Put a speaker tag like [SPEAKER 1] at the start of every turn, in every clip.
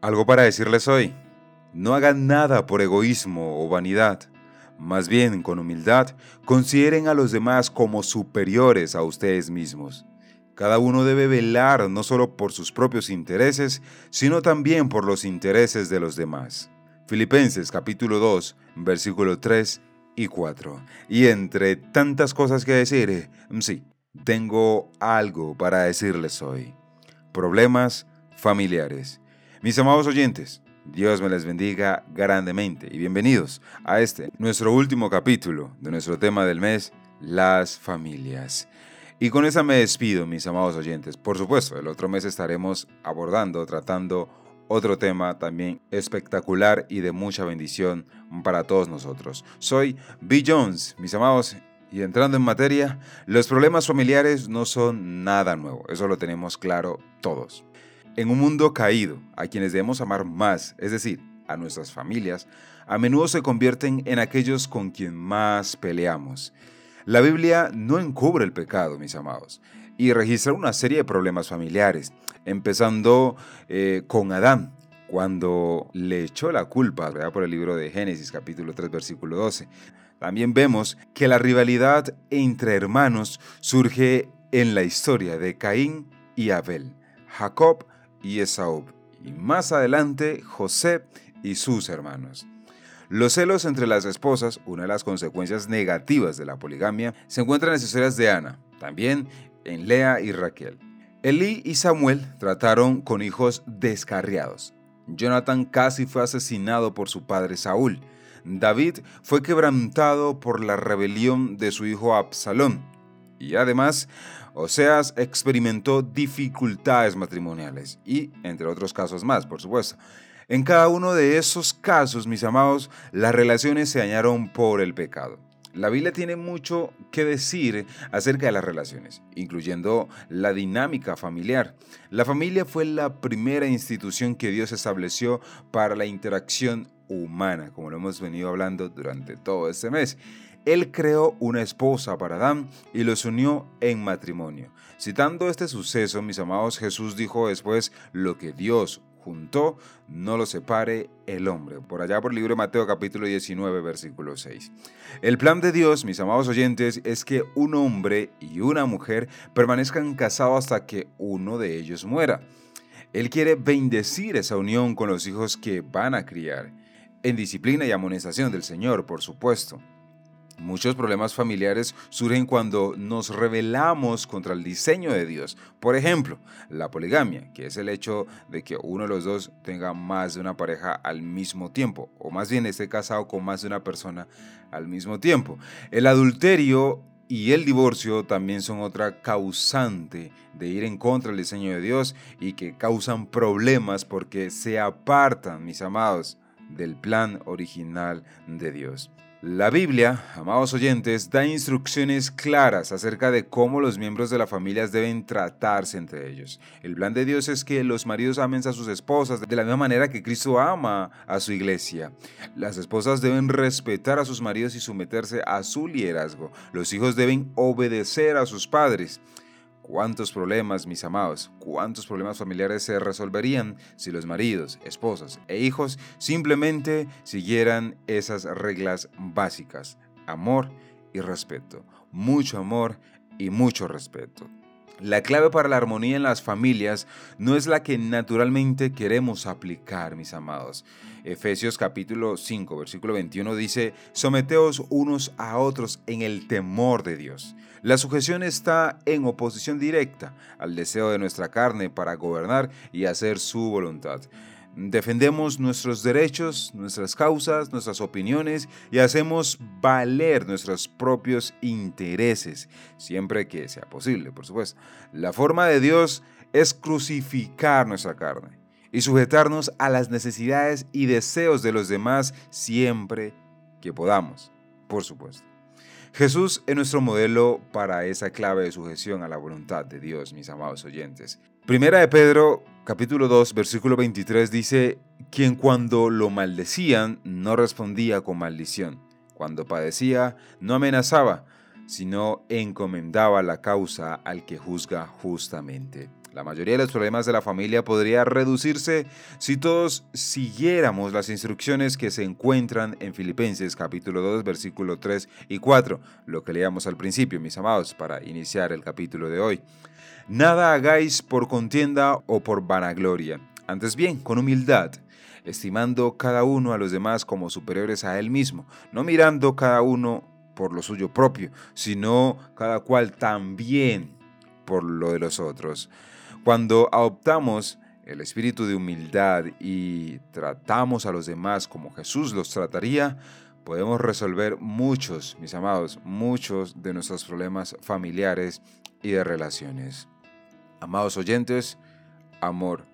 [SPEAKER 1] Algo para decirles hoy. No hagan nada por egoísmo o vanidad. Más bien, con humildad, consideren a los demás como superiores a ustedes mismos. Cada uno debe velar no solo por sus propios intereses, sino también por los intereses de los demás. Filipenses capítulo 2, versículo 3 y 4. Y entre tantas cosas que decir, sí, tengo algo para decirles hoy. Problemas familiares. Mis amados oyentes, Dios me les bendiga grandemente y bienvenidos a este, nuestro último capítulo de nuestro tema del mes, las familias. Y con esa me despido, mis amados oyentes. Por supuesto, el otro mes estaremos abordando, tratando otro tema también espectacular y de mucha bendición para todos nosotros. Soy B. Jones, mis amados, y entrando en materia, los problemas familiares no son nada nuevo, eso lo tenemos claro todos. En un mundo caído, a quienes debemos amar más, es decir, a nuestras familias, a menudo se convierten en aquellos con quien más peleamos. La Biblia no encubre el pecado, mis amados, y registra una serie de problemas familiares, empezando eh, con Adán, cuando le echó la culpa ¿verdad? por el libro de Génesis capítulo 3 versículo 12. También vemos que la rivalidad entre hermanos surge en la historia de Caín y Abel. Jacob y Esaú, y más adelante José y sus hermanos. Los celos entre las esposas, una de las consecuencias negativas de la poligamia, se encuentran en las historias de Ana, también en Lea y Raquel. Elí y Samuel trataron con hijos descarriados. Jonathan casi fue asesinado por su padre Saúl. David fue quebrantado por la rebelión de su hijo Absalón. Y además, Oseas experimentó dificultades matrimoniales y, entre otros casos más, por supuesto. En cada uno de esos casos, mis amados, las relaciones se dañaron por el pecado. La Biblia tiene mucho que decir acerca de las relaciones, incluyendo la dinámica familiar. La familia fue la primera institución que Dios estableció para la interacción humana, como lo hemos venido hablando durante todo este mes. Él creó una esposa para Adán y los unió en matrimonio. Citando este suceso, mis amados, Jesús dijo después, lo que Dios juntó, no lo separe el hombre. Por allá por el libro de Mateo capítulo 19, versículo 6. El plan de Dios, mis amados oyentes, es que un hombre y una mujer permanezcan casados hasta que uno de ellos muera. Él quiere bendecir esa unión con los hijos que van a criar, en disciplina y amonestación del Señor, por supuesto. Muchos problemas familiares surgen cuando nos rebelamos contra el diseño de Dios. Por ejemplo, la poligamia, que es el hecho de que uno de los dos tenga más de una pareja al mismo tiempo, o más bien esté casado con más de una persona al mismo tiempo. El adulterio y el divorcio también son otra causante de ir en contra del diseño de Dios y que causan problemas porque se apartan, mis amados, del plan original de Dios. La Biblia, amados oyentes, da instrucciones claras acerca de cómo los miembros de la familia deben tratarse entre ellos. El plan de Dios es que los maridos amen a sus esposas de la misma manera que Cristo ama a su iglesia. Las esposas deben respetar a sus maridos y someterse a su liderazgo. Los hijos deben obedecer a sus padres. ¿Cuántos problemas, mis amados, cuántos problemas familiares se resolverían si los maridos, esposas e hijos simplemente siguieran esas reglas básicas? Amor y respeto. Mucho amor y mucho respeto. La clave para la armonía en las familias no es la que naturalmente queremos aplicar, mis amados. Efesios capítulo 5, versículo 21 dice, someteos unos a otros en el temor de Dios. La sujeción está en oposición directa al deseo de nuestra carne para gobernar y hacer su voluntad. Defendemos nuestros derechos, nuestras causas, nuestras opiniones y hacemos valer nuestros propios intereses, siempre que sea posible, por supuesto. La forma de Dios es crucificar nuestra carne y sujetarnos a las necesidades y deseos de los demás siempre que podamos, por supuesto. Jesús es nuestro modelo para esa clave de sujeción a la voluntad de Dios, mis amados oyentes. Primera de Pedro, capítulo 2, versículo 23 dice, quien cuando lo maldecían no respondía con maldición, cuando padecía no amenazaba, sino encomendaba la causa al que juzga justamente. La mayoría de los problemas de la familia podría reducirse si todos siguiéramos las instrucciones que se encuentran en Filipenses capítulo 2 versículo 3 y 4, lo que leíamos al principio, mis amados, para iniciar el capítulo de hoy. Nada hagáis por contienda o por vanagloria, antes bien, con humildad, estimando cada uno a los demás como superiores a él mismo, no mirando cada uno por lo suyo propio, sino cada cual también por lo de los otros. Cuando adoptamos el espíritu de humildad y tratamos a los demás como Jesús los trataría, podemos resolver muchos, mis amados, muchos de nuestros problemas familiares y de relaciones. Amados oyentes, amor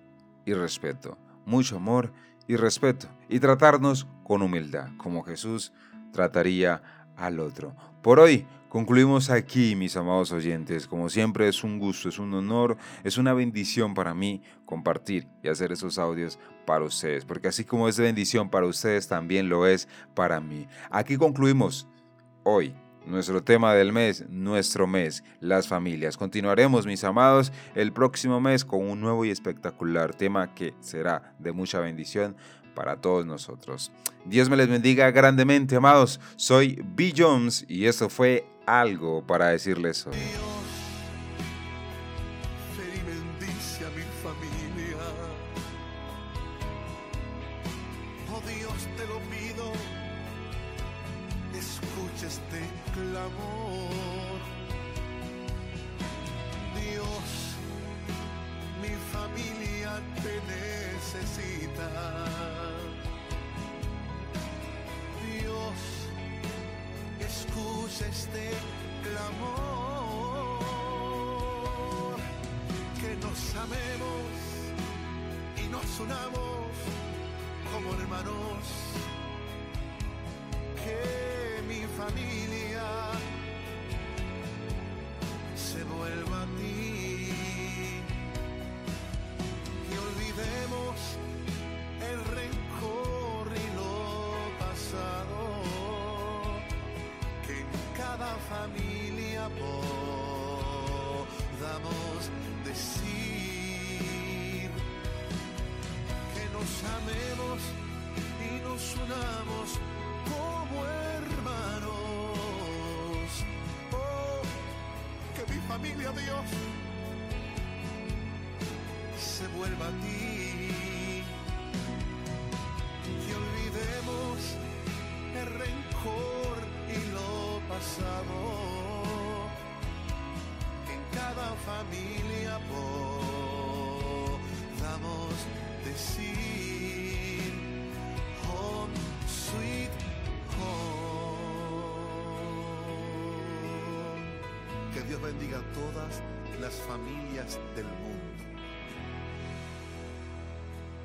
[SPEAKER 1] y respeto. Mucho amor y respeto. Y tratarnos con humildad, como Jesús trataría al otro. Por hoy concluimos aquí, mis amados oyentes. Como siempre es un gusto, es un honor, es una bendición para mí compartir y hacer esos audios para ustedes. Porque así como es bendición para ustedes, también lo es para mí. Aquí concluimos hoy nuestro tema del mes, nuestro mes, las familias. Continuaremos, mis amados, el próximo mes con un nuevo y espectacular tema que será de mucha bendición para todos nosotros. Dios me les bendiga grandemente, amados. Soy B. Jones y eso fue algo para decirles hoy.
[SPEAKER 2] Oh Dios, te lo pido, escucha este clamor. Dios, mi familia te necesita. Dios, escucha este clamor. Que nos amemos y nos unamos como hermanos. Que familia se vuelva a ti. Y olvidemos el rencor y lo pasado. Que en cada familia podamos decir que nos amemos y nos unamos familia, Dios, se vuelva a ti. Dios bendiga a todas las familias del mundo.